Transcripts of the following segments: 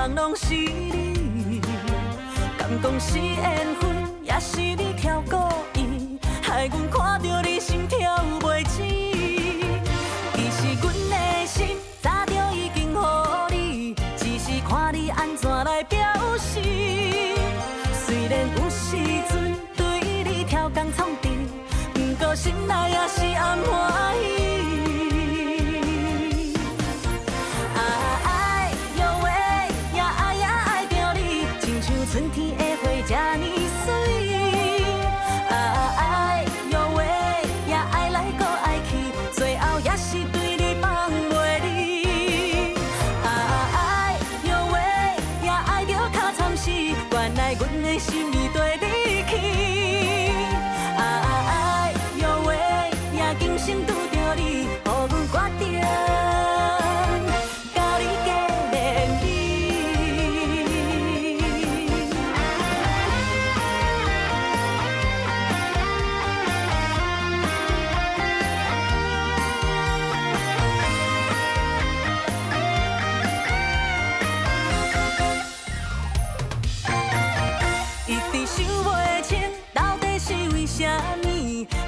人，拢是你。敢讲是缘分，也是你超故意，害阮看到你心跳袂止。其实阮的心早就已经予你，只是看你安怎来表示。虽然有时阵对你超工创治，不过心内也是暗欢喜。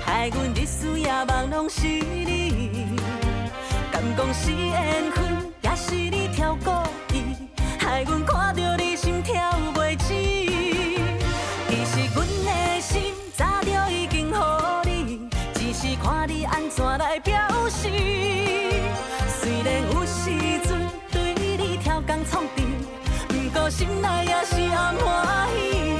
害阮日思夜梦拢是你。敢讲是缘分，也是你挑故意，害阮看到你心跳袂止。其实阮的心早就已经予你，只是看你安怎来表示。虽然有时阵对你超工创治，不过心内也是暗欢喜。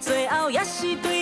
最后也是对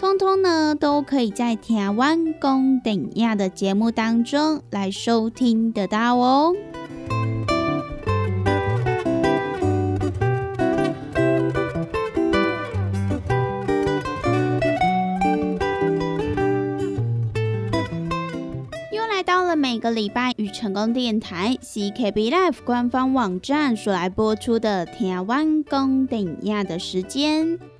通通呢都可以在台湾公等亚的节目当中来收听得到哦。又来到了每个礼拜与成功电台 CKB Life 官方网站所来播出的台湾公等亚的时间。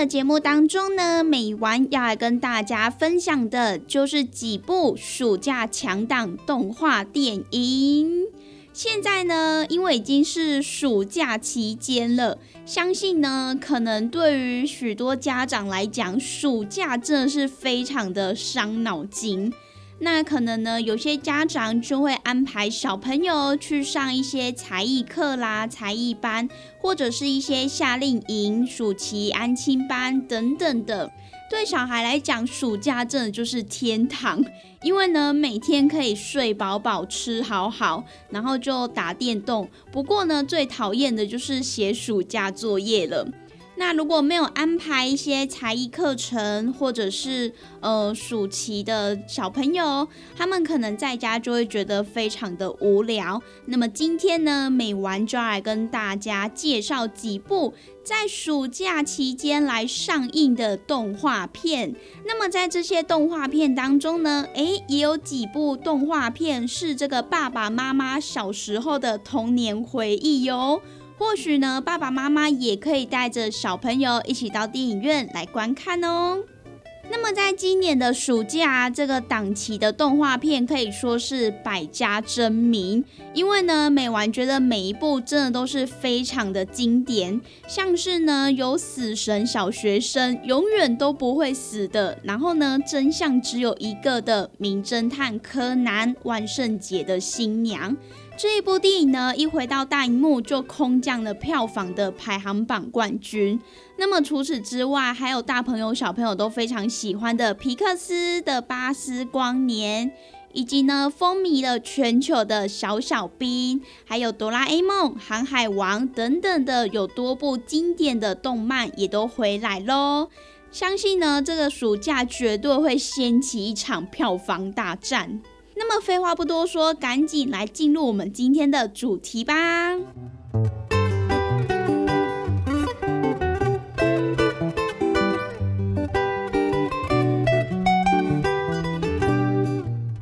的节目当中呢，每晚要来跟大家分享的就是几部暑假强档动画电影。现在呢，因为已经是暑假期间了，相信呢，可能对于许多家长来讲，暑假真的是非常的伤脑筋。那可能呢，有些家长就会安排小朋友去上一些才艺课啦、才艺班，或者是一些夏令营、暑期安亲班等等的。对小孩来讲，暑假真的就是天堂，因为呢，每天可以睡饱饱、吃好好，然后就打电动。不过呢，最讨厌的就是写暑假作业了。那如果没有安排一些才艺课程，或者是呃暑期的小朋友，他们可能在家就会觉得非常的无聊。那么今天呢，美完就要来跟大家介绍几部在暑假期间来上映的动画片。那么在这些动画片当中呢，诶，也有几部动画片是这个爸爸妈妈小时候的童年回忆哟。或许呢，爸爸妈妈也可以带着小朋友一起到电影院来观看哦。那么，在今年的暑假这个档期的动画片可以说是百家争鸣，因为呢，美完觉得每一部真的都是非常的经典，像是呢有死神小学生永远都不会死的，然后呢真相只有一个的名侦探柯南万圣节的新娘。这一部电影呢，一回到大荧幕就空降了票房的排行榜冠军。那么除此之外，还有大朋友小朋友都非常喜欢的皮克斯的《巴斯光年》，以及呢风靡了全球的小小兵，还有哆啦 A 梦、航海王等等的，有多部经典的动漫也都回来喽。相信呢，这个暑假绝对会掀起一场票房大战。那么废话不多说，赶紧来进入我们今天的主题吧。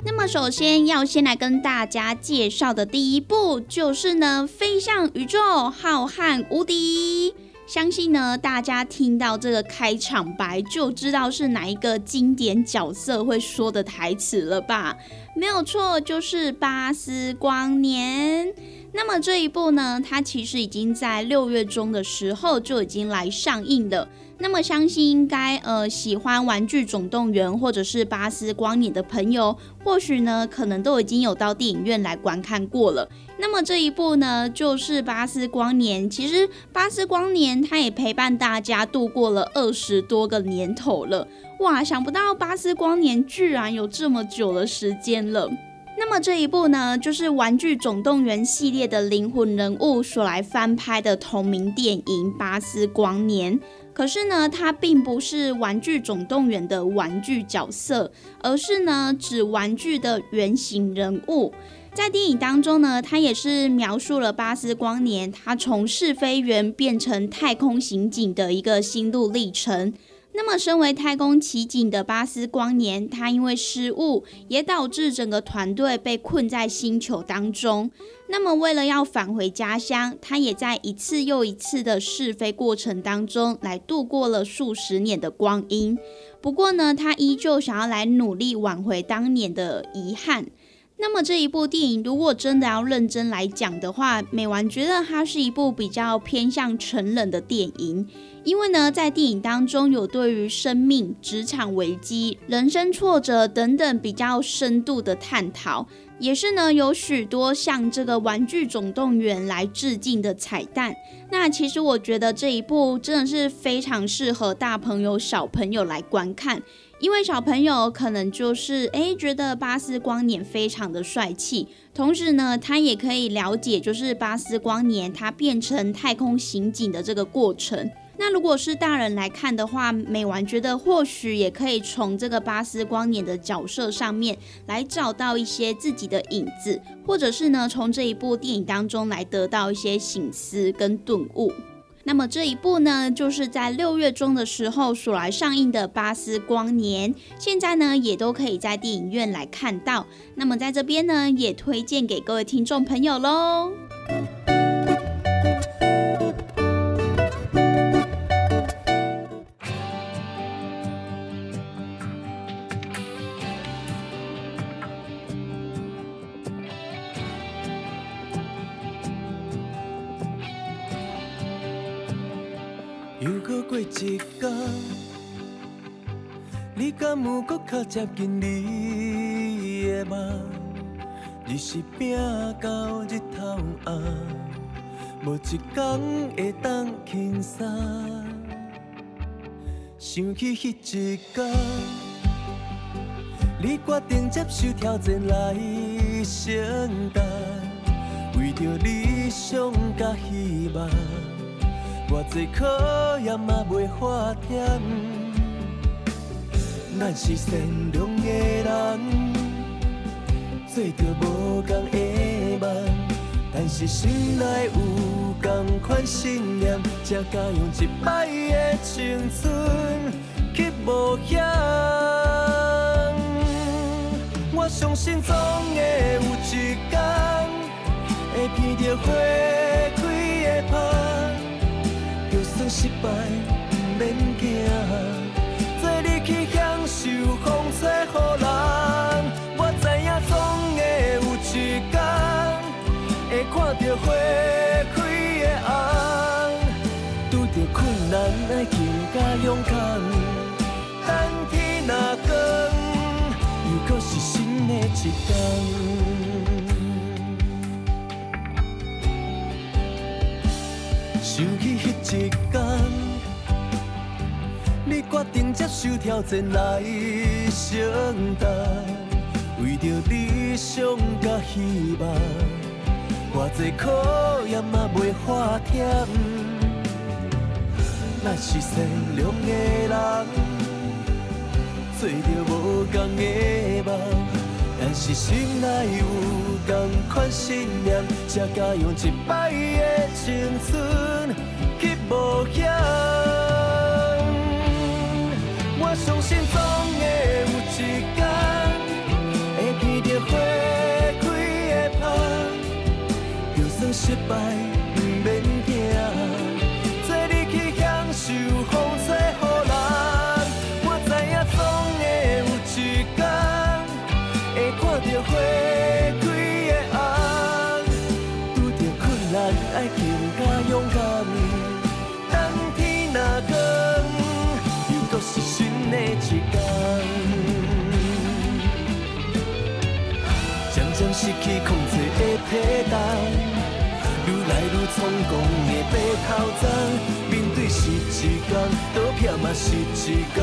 那么首先要先来跟大家介绍的第一步，就是呢，飞向宇宙，浩瀚无敌。相信呢，大家听到这个开场白就知道是哪一个经典角色会说的台词了吧？没有错，就是巴斯光年。那么这一部呢，它其实已经在六月中的时候就已经来上映了。那么相信应该呃喜欢《玩具总动员》或者是《巴斯光年》的朋友，或许呢可能都已经有到电影院来观看过了。那么这一部呢就是《巴斯光年》，其实《巴斯光年》它也陪伴大家度过了二十多个年头了。哇，想不到《巴斯光年》居然有这么久的时间了。那么这一部呢，就是《玩具总动员》系列的灵魂人物所来翻拍的同名电影《巴斯光年》。可是呢，它并不是《玩具总动员》的玩具角色，而是呢指玩具的原型人物。在电影当中呢，它也是描述了巴斯光年他从试飞员变成太空刑警的一个心路历程。那么，身为太空奇景的巴斯光年，他因为失误，也导致整个团队被困在星球当中。那么，为了要返回家乡，他也在一次又一次的试飞过程当中，来度过了数十年的光阴。不过呢，他依旧想要来努力挽回当年的遗憾。那么，这一部电影如果真的要认真来讲的话，美完觉得它是一部比较偏向成人的电影。因为呢，在电影当中有对于生命、职场危机、人生挫折等等比较深度的探讨，也是呢有许多向这个《玩具总动员》来致敬的彩蛋。那其实我觉得这一部真的是非常适合大朋友、小朋友来观看，因为小朋友可能就是诶觉得巴斯光年非常的帅气，同时呢，他也可以了解就是巴斯光年它变成太空刑警的这个过程。那如果是大人来看的话，美完觉得或许也可以从这个巴斯光年的角色上面来找到一些自己的影子，或者是呢从这一部电影当中来得到一些醒思跟顿悟。那么这一部呢，就是在六月中的时候所来上映的《巴斯光年》，现在呢也都可以在电影院来看到。那么在这边呢，也推荐给各位听众朋友喽。较接近你的梦？日是拼到日头暗，无一天会当轻松。想起迄一天，你决定接受挑战来承担，为着理想甲希望。偌济考验嘛袂花忝，咱是善良的人，做着无共的梦，但是心内有同款信念，才敢用一摆的青春去冒险。我相信总会有一天，会闻到花开的香。就算失败不免惊，受风吹雨淋。我知影总会有一天，会看到花开的红。拄着困难爱更加勇敢，等天若光，又搁是新的一天。想起迄一天，决定接受挑战来承担，为着理想甲希望，偌济考验嘛袂花忝。咱是善良的人，做着无共的梦。但是心内有同款信念，才敢用一摆的青春去冒险。相信总会有一天，会见到花开的花，就算失败体重，愈来愈冲动的白头鬃。面对是一天，倒撇嘛是一天，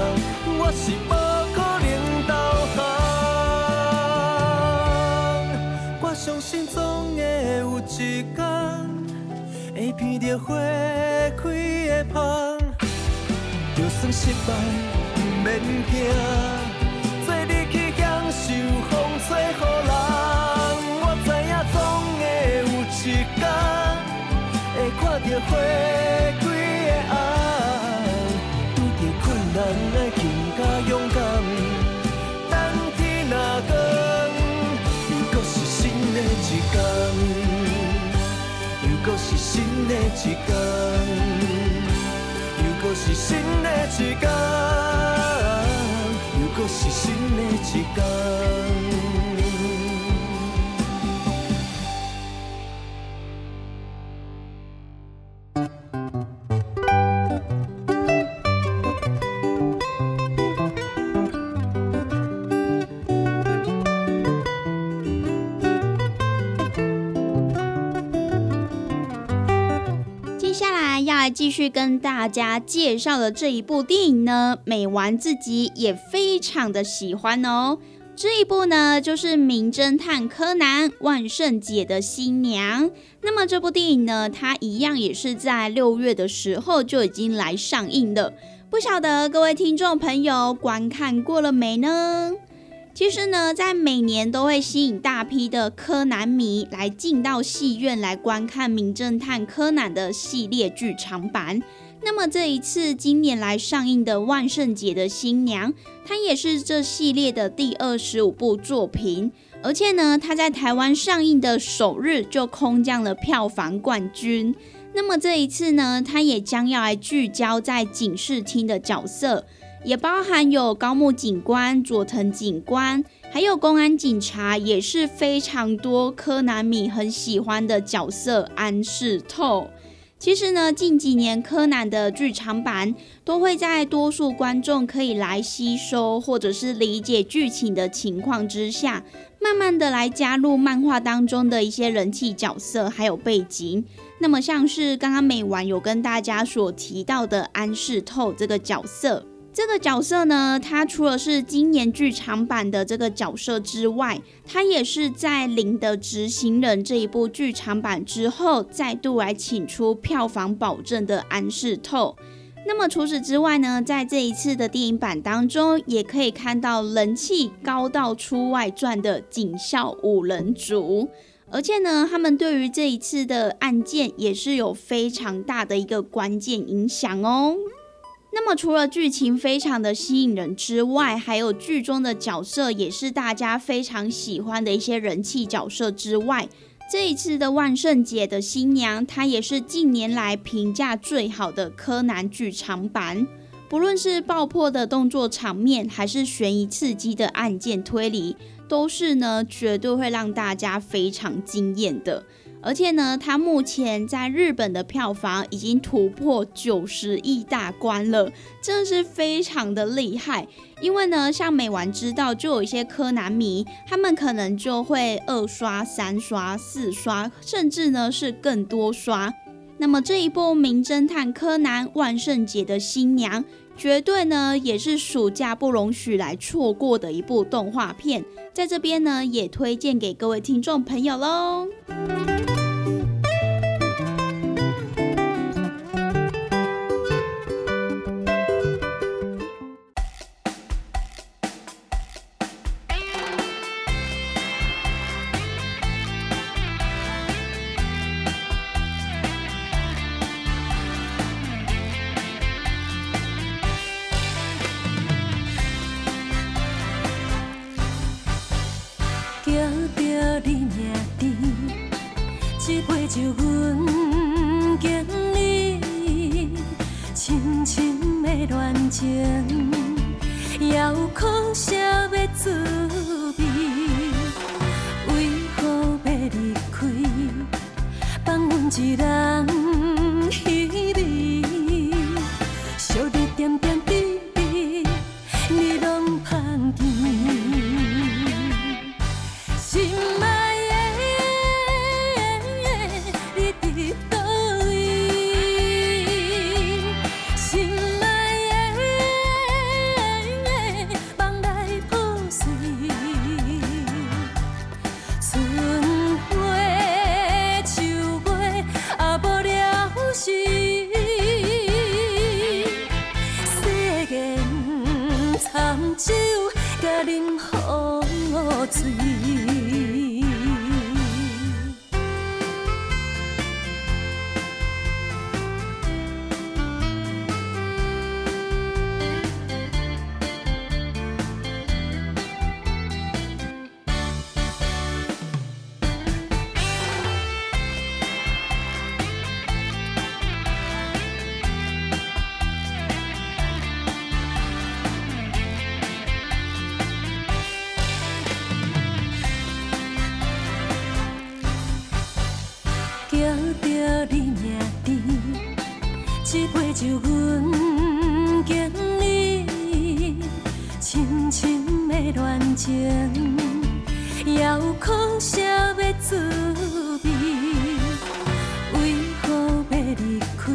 我是无可能投降。我相信总会有一天，会闻到花开的香。就算失败，不免惊，做你去享受风吹雨淋。天，会看到花开的红。拄着困难，爱更加勇敢。等天若光。又果是新的一天，又搁是新的一天，又搁是新的一天，又搁是新的一天。跟大家介绍的这一部电影呢，美丸自己也非常的喜欢哦。这一部呢，就是《名侦探柯南：万圣节的新娘》。那么这部电影呢，它一样也是在六月的时候就已经来上映的。不晓得各位听众朋友观看过了没呢？其实呢，在每年都会吸引大批的柯南迷来进到戏院来观看《名侦探柯南》的系列剧场版。那么这一次今年来上映的《万圣节的新娘》，它也是这系列的第二十五部作品，而且呢，它在台湾上映的首日就空降了票房冠军。那么这一次呢，它也将要来聚焦在警视厅的角色，也包含有高木警官、佐藤警官，还有公安警察，也是非常多柯南迷很喜欢的角色安室透。其实呢，近几年柯南的剧场版都会在多数观众可以来吸收或者是理解剧情的情况之下，慢慢的来加入漫画当中的一些人气角色还有背景。那么像是刚刚美完有跟大家所提到的安室透这个角色。这个角色呢，他除了是今年剧场版的这个角色之外，他也是在《零的执行人》这一部剧场版之后，再度来请出票房保证的安室透。那么除此之外呢，在这一次的电影版当中，也可以看到人气高到出外传的警校五人组，而且呢，他们对于这一次的案件也是有非常大的一个关键影响哦。那么除了剧情非常的吸引人之外，还有剧中的角色也是大家非常喜欢的一些人气角色之外，这一次的万圣节的新娘，她也是近年来评价最好的柯南剧场版。不论是爆破的动作场面，还是悬疑刺激的案件推理，都是呢绝对会让大家非常惊艳的。而且呢，它目前在日本的票房已经突破九十亿大关了，真的是非常的厉害。因为呢，像美完知道，就有一些柯南迷，他们可能就会二刷、三刷、四刷，甚至呢是更多刷。那么这一部《名侦探柯南：万圣节的新娘》，绝对呢也是暑假不容许来错过的一部动画片，在这边呢也推荐给各位听众朋友喽。就阮经历深深的恋情，遥控下要做。有讲啥要滋味为何要离开？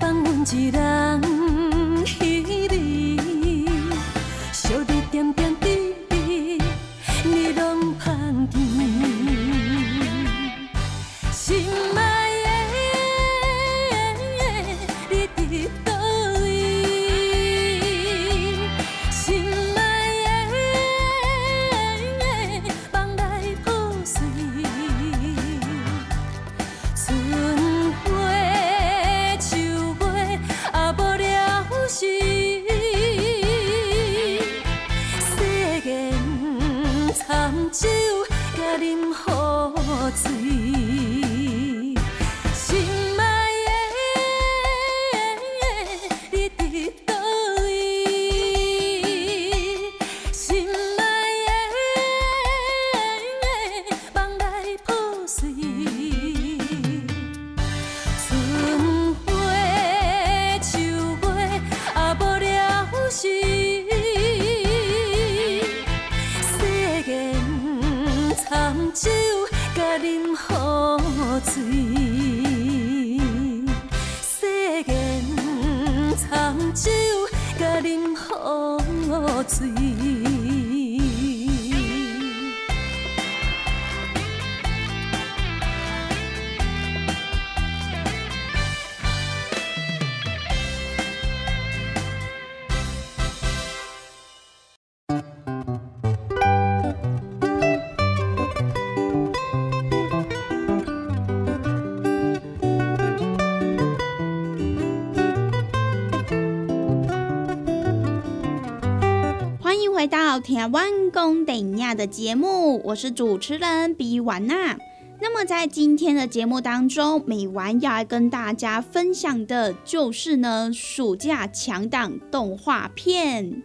放阮一人到台湾公等亚的节目，我是主持人比婉娜。那么在今天的节目当中，美完要来跟大家分享的就是呢，暑假强档动画片。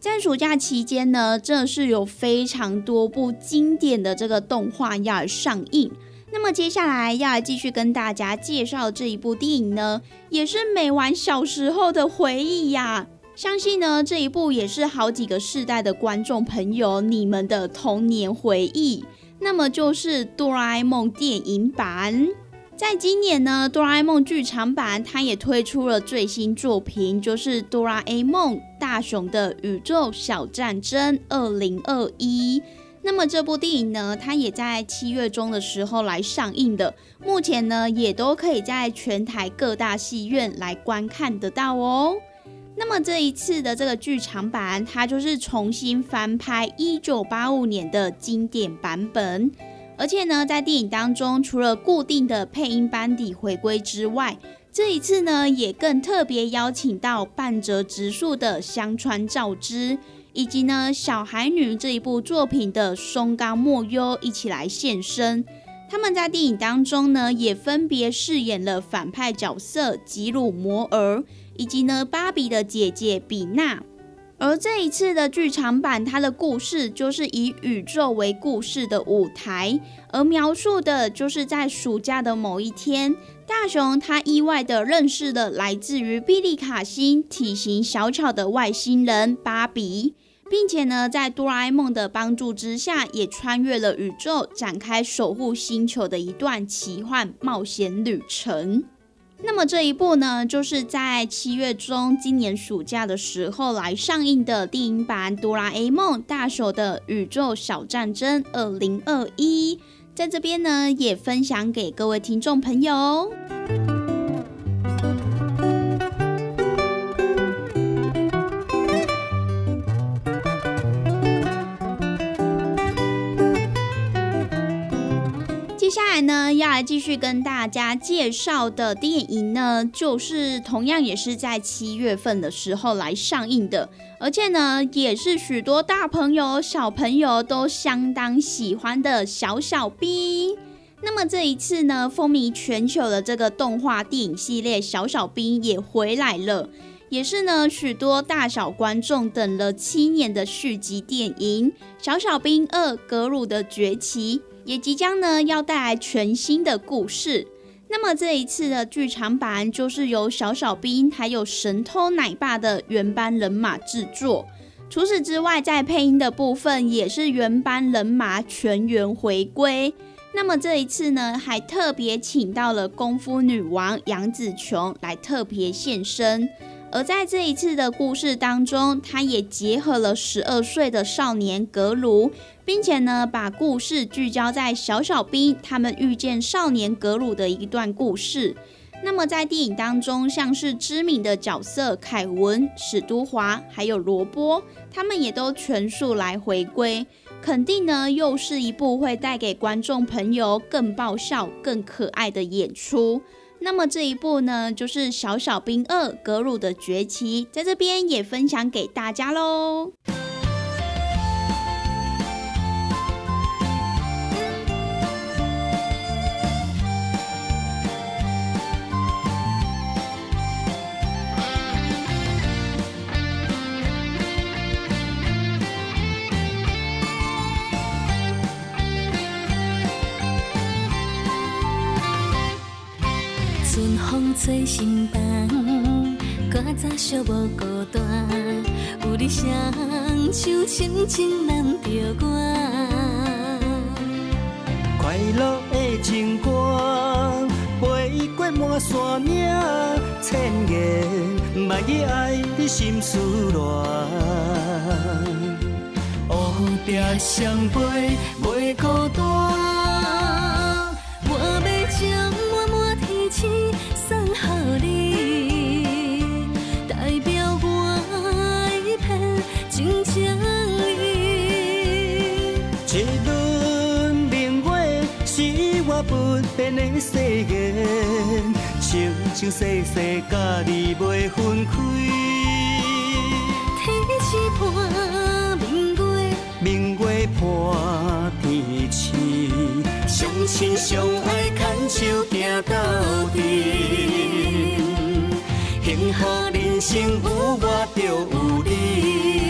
在暑假期间呢，真的是有非常多部经典的这个动画要来上映。那么接下来要来继续跟大家介绍这一部电影呢，也是美完小时候的回忆呀。相信呢，这一部也是好几个世代的观众朋友你们的童年回忆。那么就是哆啦 A 梦电影版。在今年呢，哆啦 A 梦剧场版它也推出了最新作品，就是哆啦 A 梦大雄的宇宙小战争二零二一。那么这部电影呢，它也在七月中的时候来上映的，目前呢也都可以在全台各大戏院来观看得到哦。那么这一次的这个剧场版，它就是重新翻拍一九八五年的经典版本，而且呢，在电影当中，除了固定的配音班底回归之外，这一次呢，也更特别邀请到半泽直树的香川照之，以及呢小孩女这一部作品的松冈莫优一起来现身。他们在电影当中呢，也分别饰演了反派角色吉鲁摩尔。以及呢，芭比的姐姐比娜。而这一次的剧场版，它的故事就是以宇宙为故事的舞台，而描述的就是在暑假的某一天，大雄他意外的认识了来自于比利卡星、体型小巧的外星人芭比，并且呢，在哆啦 A 梦的帮助之下，也穿越了宇宙，展开守护星球的一段奇幻冒险旅程。那么这一部呢，就是在七月中，今年暑假的时候来上映的电影版《哆啦 A 梦大手的宇宙小战争二零二一》，在这边呢也分享给各位听众朋友。来呢，要来继续跟大家介绍的电影呢，就是同样也是在七月份的时候来上映的，而且呢，也是许多大朋友、小朋友都相当喜欢的小小兵。那么这一次呢，风靡全球的这个动画电影系列《小小兵》也回来了，也是呢许多大小观众等了七年的续集电影《小小兵二：格鲁的崛起》。也即将呢要带来全新的故事。那么这一次的剧场版就是由小小兵还有神偷奶爸的原班人马制作。除此之外，在配音的部分也是原班人马全员回归。那么这一次呢，还特别请到了功夫女王杨紫琼来特别现身。而在这一次的故事当中，他也结合了十二岁的少年格鲁，并且呢，把故事聚焦在小小兵他们遇见少年格鲁的一段故事。那么在电影当中，像是知名的角色凯文、史都华，还有罗波，他们也都全数来回归，肯定呢又是一部会带给观众朋友更爆笑、更可爱的演出。那么这一部呢，就是《小小兵二：格鲁的崛起》，在这边也分享给大家喽。寂无孤单，有你双手轻轻揽着我。快乐的情歌，飞过满山岭，千言万语爱你心思乱。乌蝶双飞袂孤单，誓言，生生世世甲你袂分开。天是伴明月，明月伴天星，相亲相爱牵手行到底。幸福人生有我就有你。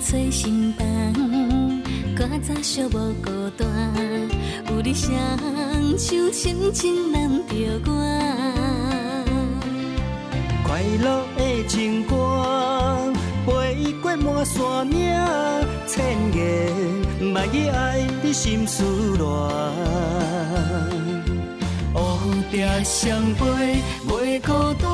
春风吹心房，搁早寂无孤单，有你双手轻轻揽着我。快乐的情歌，飞过满山岭，千言万语爱你心思乱。乌蝶双飞袂孤单，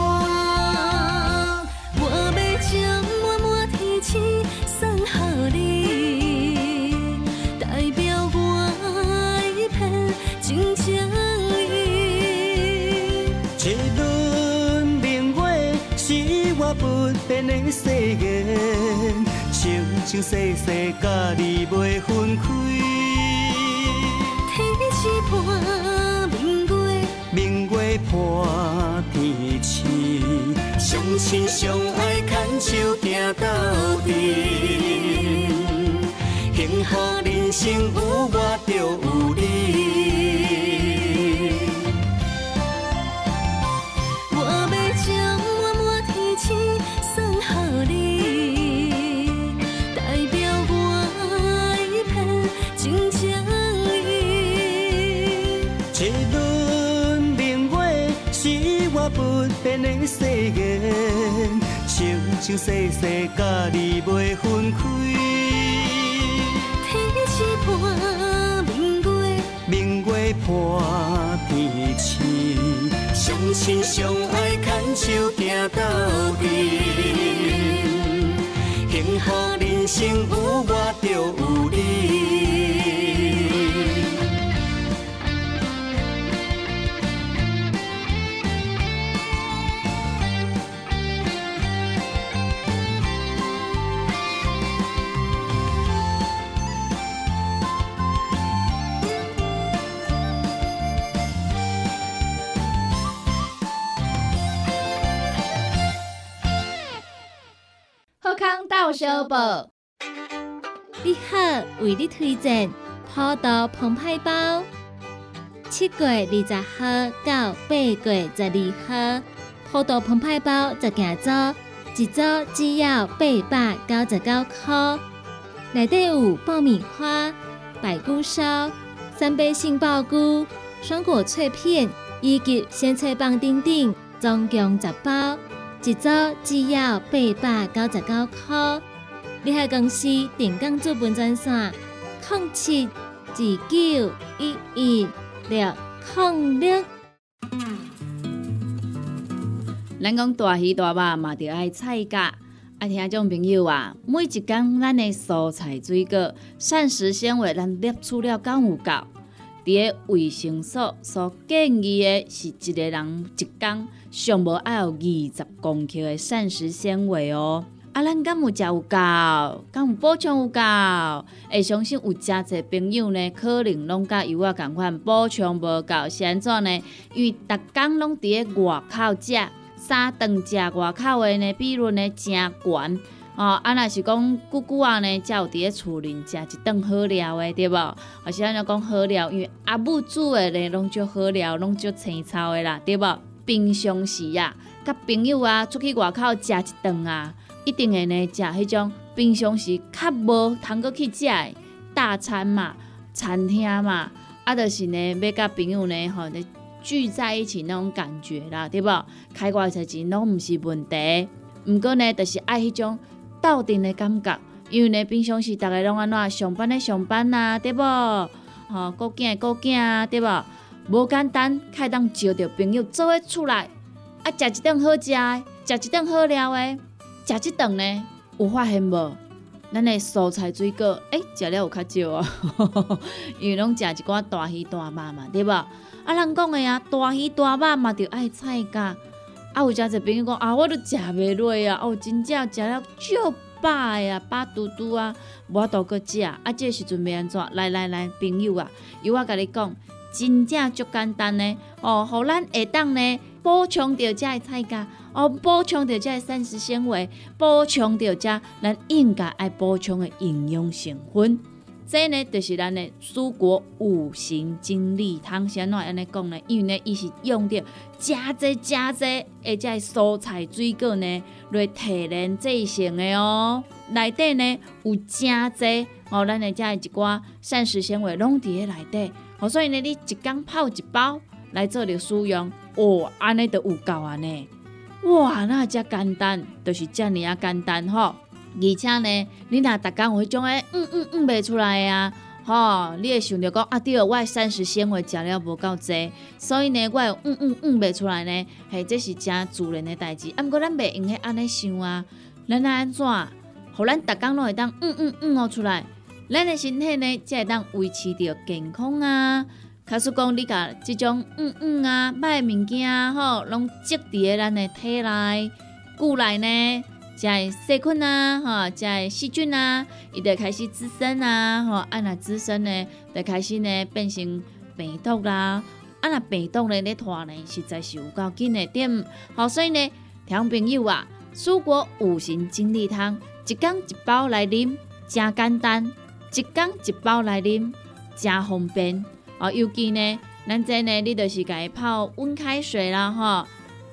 生生世世甲你袂分开。天是伴明月，明月伴天星，相亲相爱牵手行到底。幸福人生有我就有你。生生世世甲你袂分开。天星伴明月，明月伴天星，相亲相爱牵手行到底。幸福人生有我就有你。宝，你好，为你推荐普渡澎湃包。七月二十号到八月十二号，葡萄澎湃包十件组，一组只要八百九十九块。内底有爆米花、白菇烧、三杯杏鲍菇、双果脆片以及鲜脆棒等等，总共十包，一组只要八百九十九块。你海公司电工资本专线：零七二九一一六零六。咱讲大鱼大肉嘛，着爱菜价。啊，听众朋友啊，每一工咱的蔬菜水果、膳食纤维，咱摄取了敢有够？伫个卫生所所建议的是一个人一工上无爱有二十公克的膳食纤维哦。啊，咱敢有食有够？敢有补充有够？会相信有诚侪朋友呢，可能拢甲有我共款补充无够，是安怎呢？因为逐工拢伫个外口食。三顿食外口的呢，比如呢真悬哦。啊，若是讲久久啊呢，才有伫咧厝里食一顿好料的，对无？或是安尼讲好料，因为阿母煮的呢，拢足好料，拢足青草的啦，对无？平常时啊，甲朋友啊出去外口食一顿啊，一定会呢食迄种平常时较无通过去食的大餐嘛，餐厅嘛，啊，就是呢要甲朋友呢吼。聚在一起那种感觉啦，对不？开偌侪钱拢毋是问题，毋过呢，就是爱迄种斗阵的感觉。因为呢，平常时逐个拢安怎上班的上班啊，对不？吼，顾囝顾囝啊，对不？无简单，开当招着朋友做伙出来，啊，食一顿好食的，食一顿好料的，食一顿呢有发现无？咱的蔬菜水果，诶，食了有较少啊，因为拢食一寡大鱼大肉嘛，对无？啊，人讲的啊，大鱼大肉嘛，着爱菜价。啊，有诚侪朋友讲啊，我都食袂落啊，哦，真正食了足饱呀，饱嘟嘟啊，无都搁食。啊，这时阵要安怎？来来来，朋友啊，由我甲你讲，真正足简单呢。哦，互咱下当呢补充着遮的菜价，哦，补充着遮膳食纤维，补充着遮咱应该爱补充的营养成分。这呢，就是咱的蔬果五行精力汤，先怎安尼讲呢？因为呢，伊是用着加济加济，而且蔬菜水果呢来提炼制成的哦。内底呢有加济哦，咱的遮一寡膳食纤维拢伫咧内底。哦，所以呢，你一缸泡一包来做着使用，哦，安尼就有够啊呢。哇，那遮简单，就是遮尔啊简单吼。而且呢，你若逐工有迄种诶，嗯嗯嗯袂出来啊，吼，你会想着讲啊，对，我膳食纤维食了无够济，所以呢，我嗯嗯嗯袂出来呢，嘿，这是正自然的代志。啊，毋过咱袂用迄安尼想啊，咱安怎，互咱逐工拢会当嗯嗯嗯哦出来，咱的身体呢才会当维持着健康啊。假使讲你甲即种嗯嗯啊歹物件吼，拢积伫咧咱的体内、骨内呢？即个细菌啊，吼，即个细菌啊，伊就开始滋生啊，吼，啊那滋生呢，就开始呢变成病毒啦，啊若病毒呢咧拖呢，实在是有够紧的点，好，所以呢，听朋友啊，蔬果五行精力汤，一缸一包来啉，真简单，一缸一包来啉，真方便，啊，尤其呢，咱这呢，你就是家泡温开水啦，吼，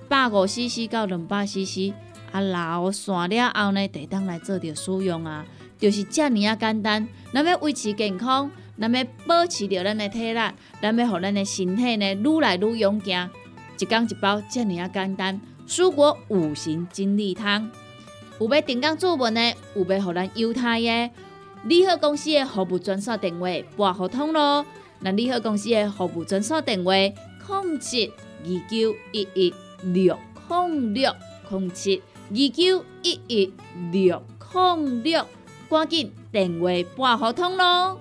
百五 CC 到两百 CC。啊，老散了后呢，得当来做着使用啊，就是遮尔啊简单。咱要维持健康，咱要保持着咱的体力，咱要互咱的身体呢愈来愈勇健。一缸一包，遮尔啊简单。蔬果五行精力汤，有要订购做文的，有要互咱犹太的，利好公司的服务专线电话拨互通咯。那利好公司的服务专线电话：零七二九一一六零六零七。二九一一六零六，赶紧电话拨合通咯。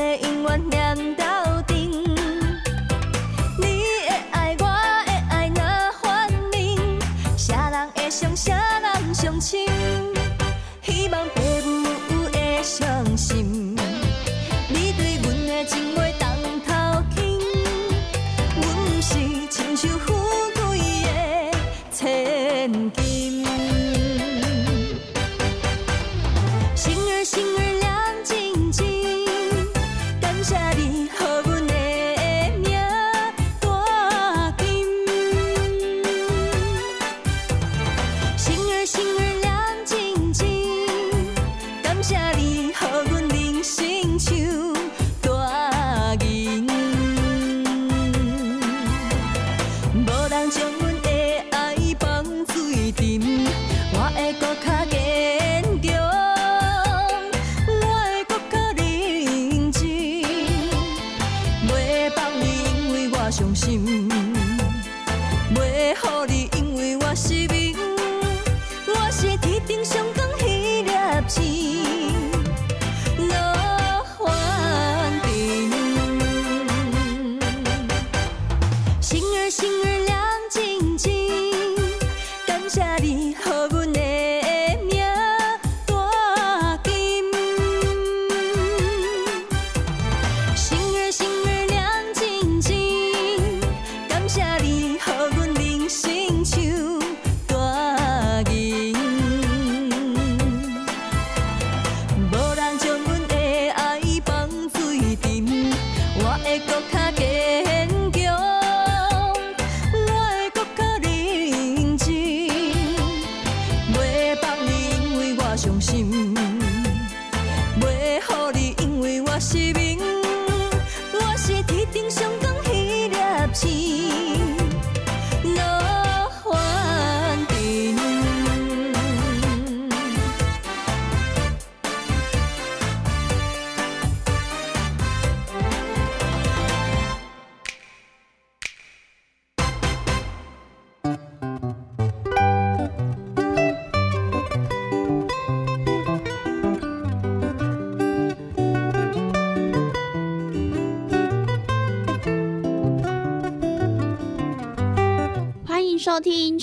的永远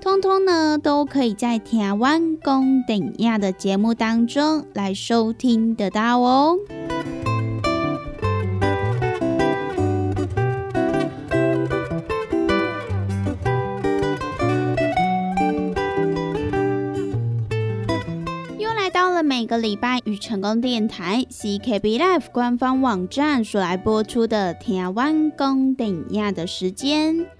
通通呢都可以在台湾公等亚的节目当中来收听得到哦。又来到了每个礼拜与成功电台 CKB Life 官方网站所来播出的台湾公等亚的时间。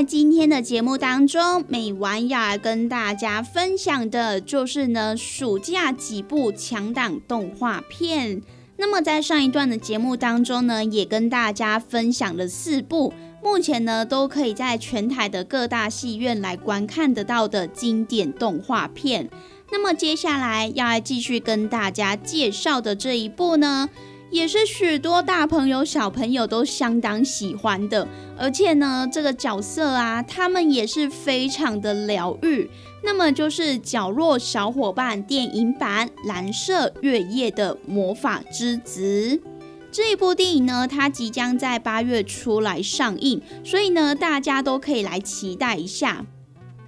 在今天的节目当中，美晚要来跟大家分享的就是呢，暑假几部强档动画片。那么在上一段的节目当中呢，也跟大家分享了四部，目前呢都可以在全台的各大戏院来观看得到的经典动画片。那么接下来要来继续跟大家介绍的这一部呢，也是许多大朋友小朋友都相当喜欢的，而且呢，这个角色啊，他们也是非常的疗愈。那么就是《角落小伙伴》电影版《蓝色月夜的魔法之子》这一部电影呢，它即将在八月初来上映，所以呢，大家都可以来期待一下。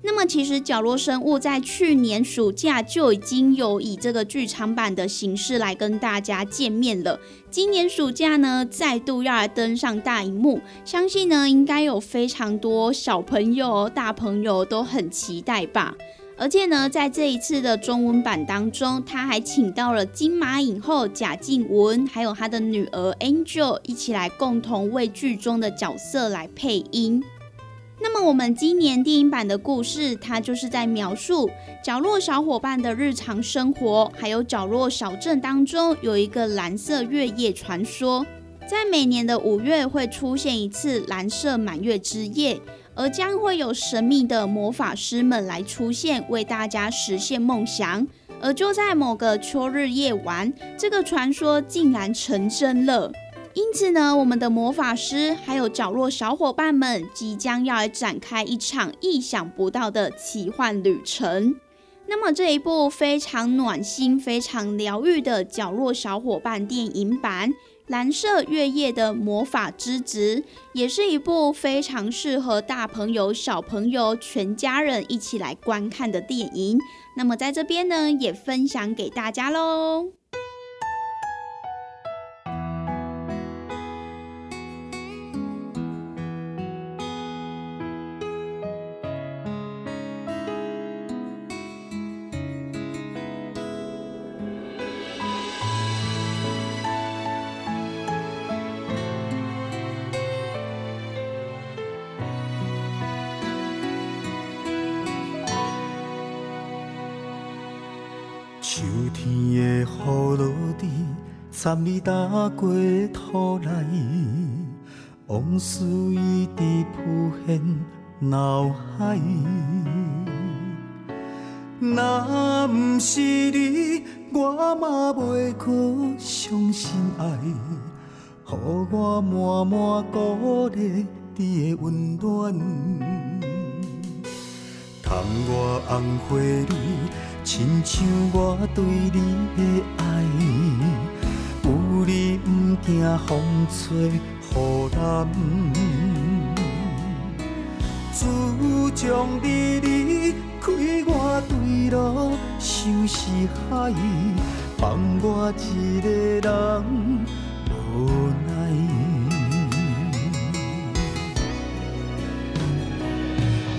那么其实《角落生物》在去年暑假就已经有以这个剧场版的形式来跟大家见面了，今年暑假呢，再度要来登上大荧幕，相信呢，应该有非常多小朋友、大朋友都很期待吧。而且呢，在这一次的中文版当中，他还请到了金马影后贾静雯，还有他的女儿 Angel 一起来共同为剧中的角色来配音。那么我们今年电影版的故事，它就是在描述角落小伙伴的日常生活，还有角落小镇当中有一个蓝色月夜传说，在每年的五月会出现一次蓝色满月之夜，而将会有神秘的魔法师们来出现，为大家实现梦想。而就在某个秋日夜晚，这个传说竟然成真了。因此呢，我们的魔法师还有角落小伙伴们即将要来展开一场意想不到的奇幻旅程。那么这一部非常暖心、非常疗愈的角落小伙伴电影版《蓝色月夜的魔法之子》，也是一部非常适合大朋友、小朋友全家人一起来观看的电影。那么在这边呢，也分享给大家喽。参你打过土来，往事一直浮现脑海。若不是你，我嘛袂去相信爱，予我满满鼓励你的温暖，窗外红花绿。亲像我对你的爱，惊风吹雨淋，自从你离开我对路像是海，放我一个人无奈。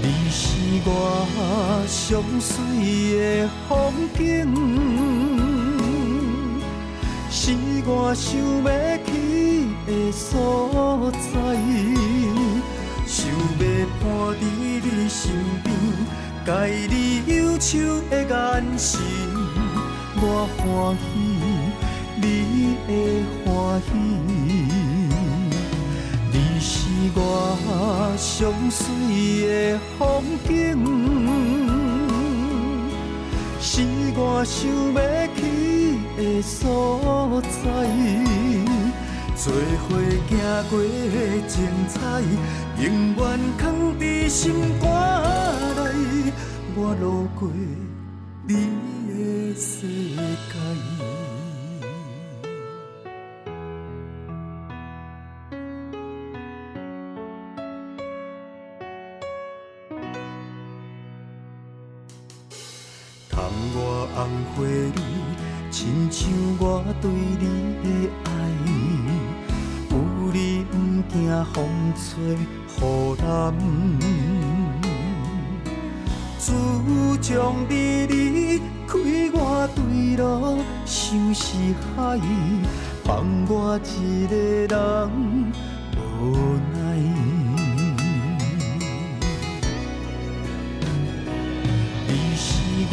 你是我上水的风景，是我想要去的所在。想要伴在你身边，甲你忧愁的眼神，我欢喜，你会欢喜。你是我上水的风景，是我想要去的所在。做伙行过的精彩，永远藏在心肝内。我路过你的世界。花蕊，亲像我对你的爱，有你不惊风吹雨淋。自从你离开我对路像是海，放我一个人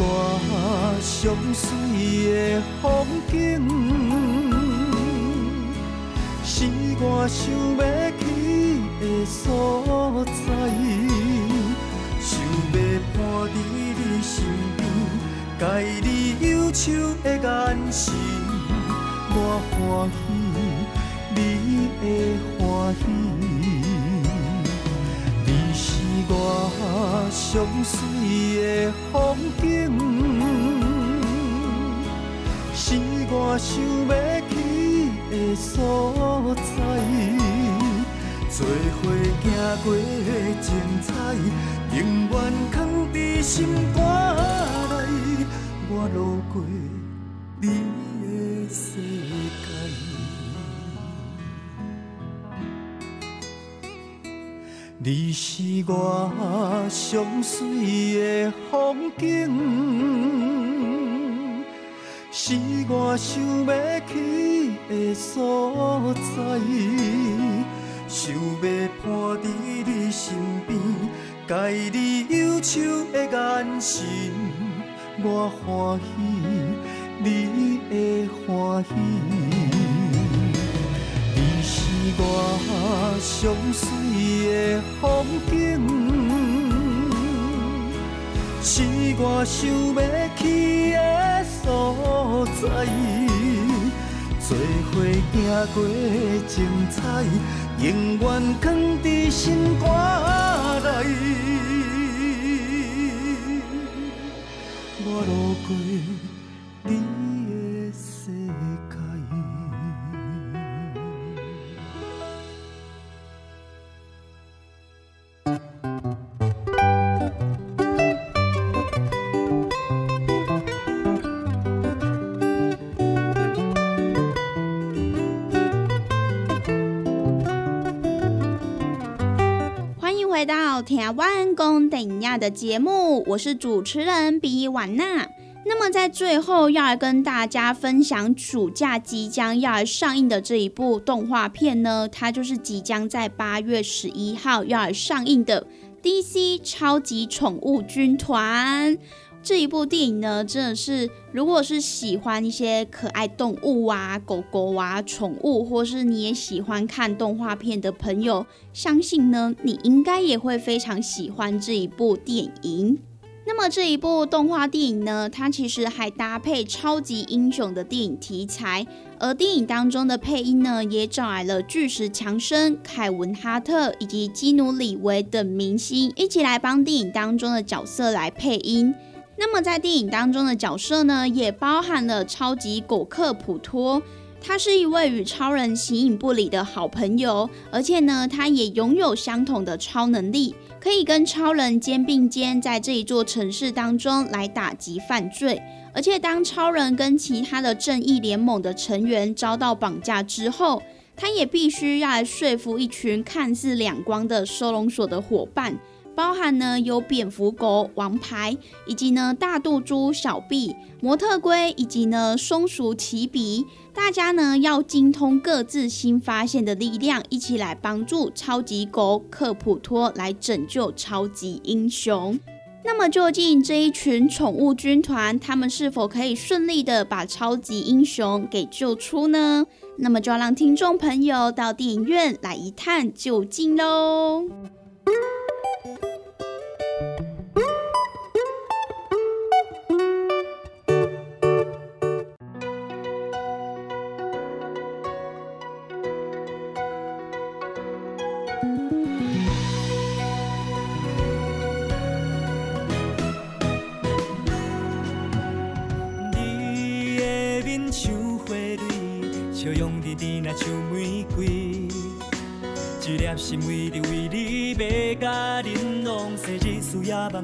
我上水的风景，是我想要去的所在，想要伴在你身边，甲你忧愁的眼神，我欢喜，你会欢喜。我上水的风景，是我想要去的所在。做伙行过的精彩，永远藏在心肝内。我路过是我上水的风景，是我想要去的所在，想要伴伫你身边，甲你忧愁的眼神，我欢喜，你会欢喜。你是我上水的风景，是我想要去的所在。做伙行过精彩，永远藏在心肝内。我路过台湾公等亚的节目，我是主持人比婉娜。那么在最后要来跟大家分享暑假即将要来上映的这一部动画片呢，它就是即将在八月十一号要来上映的 DC 超级宠物军团。这一部电影呢，真的是，如果是喜欢一些可爱动物啊、狗狗啊、宠物，或是你也喜欢看动画片的朋友，相信呢，你应该也会非常喜欢这一部电影。那么这一部动画电影呢，它其实还搭配超级英雄的电影题材，而电影当中的配音呢，也找来了巨石强森、凯文哈特以及基努里维等明星一起来帮电影当中的角色来配音。那么在电影当中的角色呢，也包含了超级狗克普托，他是一位与超人形影不离的好朋友，而且呢，他也拥有相同的超能力，可以跟超人肩并肩，在这一座城市当中来打击犯罪。而且当超人跟其他的正义联盟的成员遭到绑架之后，他也必须要来说服一群看似两光的收容所的伙伴。包含呢有蝙蝠狗王牌，以及呢大肚猪小臂、模特龟，以及呢松鼠奇比。大家呢要精通各自新发现的力量，一起来帮助超级狗克普托来拯救超级英雄。那么究竟这一群宠物军团，他们是否可以顺利的把超级英雄给救出呢？那么就要让听众朋友到电影院来一探究竟喽。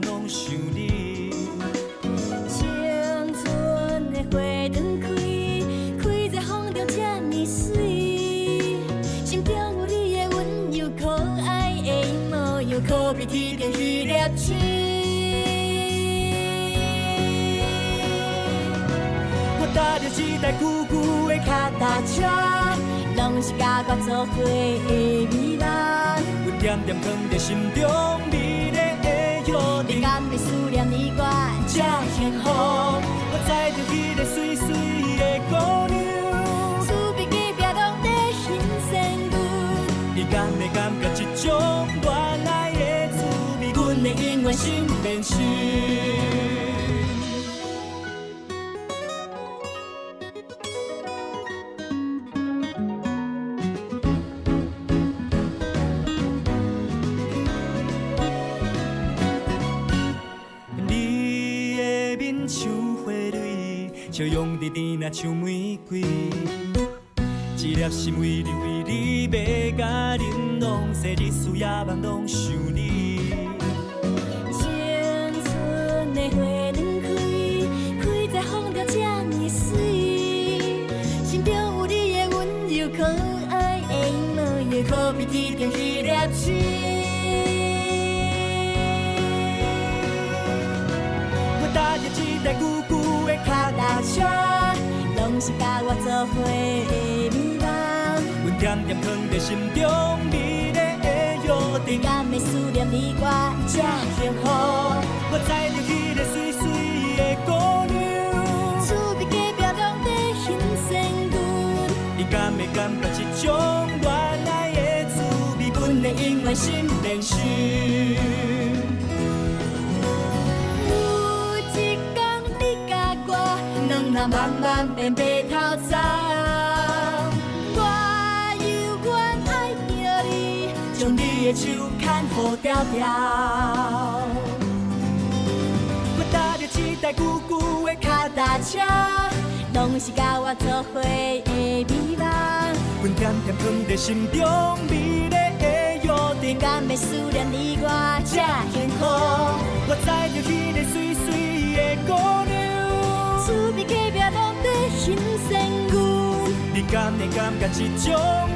拢想你。青春的花灯开，开在风中这么水。心中有你的温柔可爱的模样，可比天边玉粒水。我搭着一台旧旧的脚踏车。拢是甲我作伙的美梦，我点点藏在心中。你敢会思念伊我这幸福？我知着迄个水水的姑娘，厝边隔壁拢在新鲜牛，你敢会感觉一种恋爱的滋味？阮的永远心连心。甜甜若像玫瑰。一粒心为你为你要甲恁拢西日思夜梦拢想你。青春的花软开，开在风中这呢水。心中有你的温柔可爱的模样，可比天中迄粒星。我踏着一台旧旧的脚踏车，是甲我做伙的美梦。阮点点藏在心中美丽的约定。甘的思念你我这幸福，我载着迄个水水的姑娘，厝边隔壁拢在欣赏阮。你敢会感觉这种恋爱的滋味？阮会永远心连心。两人慢慢变白头苍。我犹原爱着你，将你的手牵好条条。我踏着一台旧旧的脚踏车，拢是甲我做伙的美梦。阮点点藏在心中美丽的约定。甘的思念你我这幸福，我载着迄个水水的姑娘，厝边隔壁拢在欣赏阮。你敢会感觉一种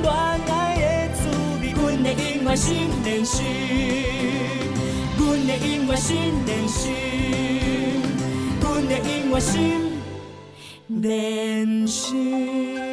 恋爱的滋味？阮的永远心连心，阮的永远心连心，阮的永远心连心。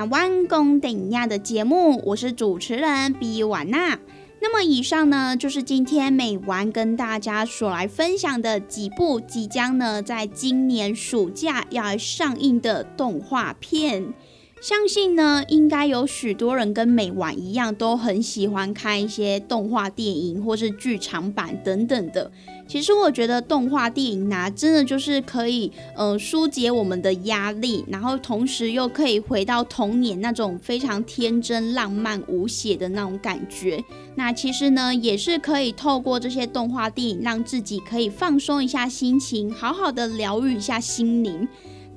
台湾公顶亚的节目，我是主持人比婉娜。那么以上呢，就是今天美玩跟大家所来分享的几部即将呢在今年暑假要上映的动画片。相信呢，应该有许多人跟美玩一样，都很喜欢看一些动画电影或是剧场版等等的。其实我觉得动画电影啊，真的就是可以呃疏解我们的压力，然后同时又可以回到童年那种非常天真、浪漫、无邪的那种感觉。那其实呢，也是可以透过这些动画电影，让自己可以放松一下心情，好好的疗愈一下心灵。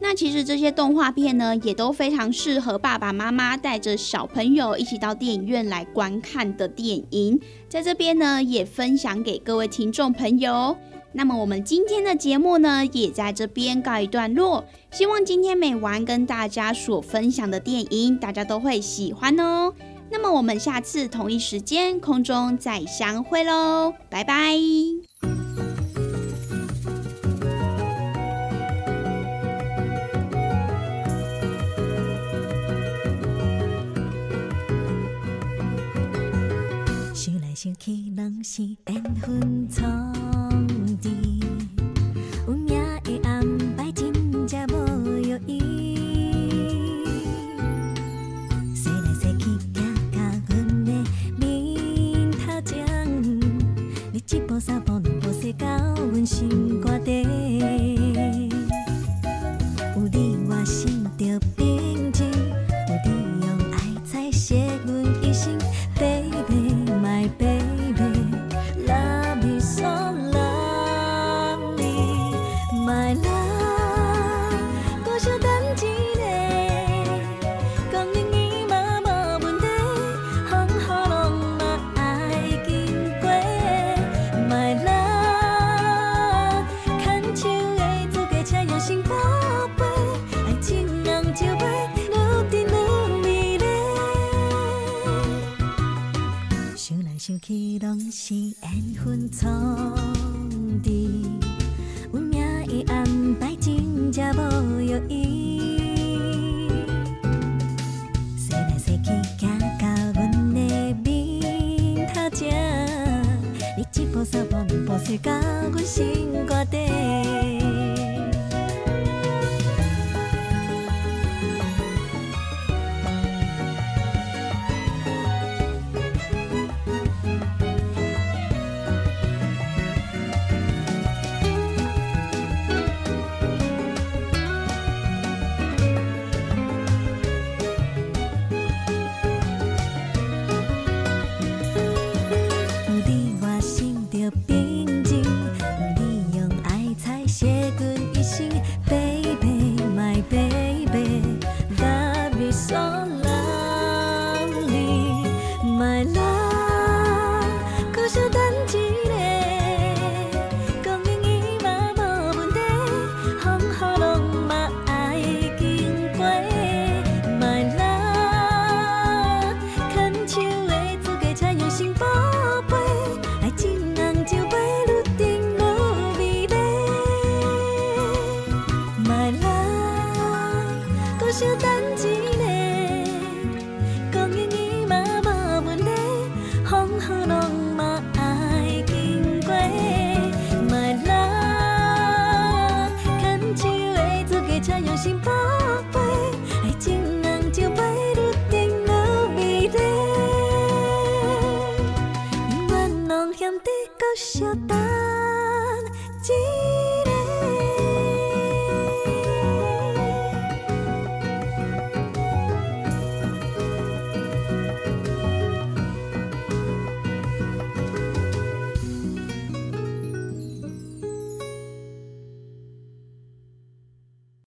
那其实这些动画片呢，也都非常适合爸爸妈妈带着小朋友一起到电影院来观看的电影。在这边呢，也分享给各位听众朋友。那么我们今天的节目呢，也在这边告一段落。希望今天每晚跟大家所分享的电影，大家都会喜欢哦。那么我们下次同一时间空中再相会喽，拜拜。想来想去，拢是缘分创治。有命的安排真正无约意。洗来洗去，行到阮的面头前，你一步三步两步洗到阮心肝底。有你，我心无面无色，甲阮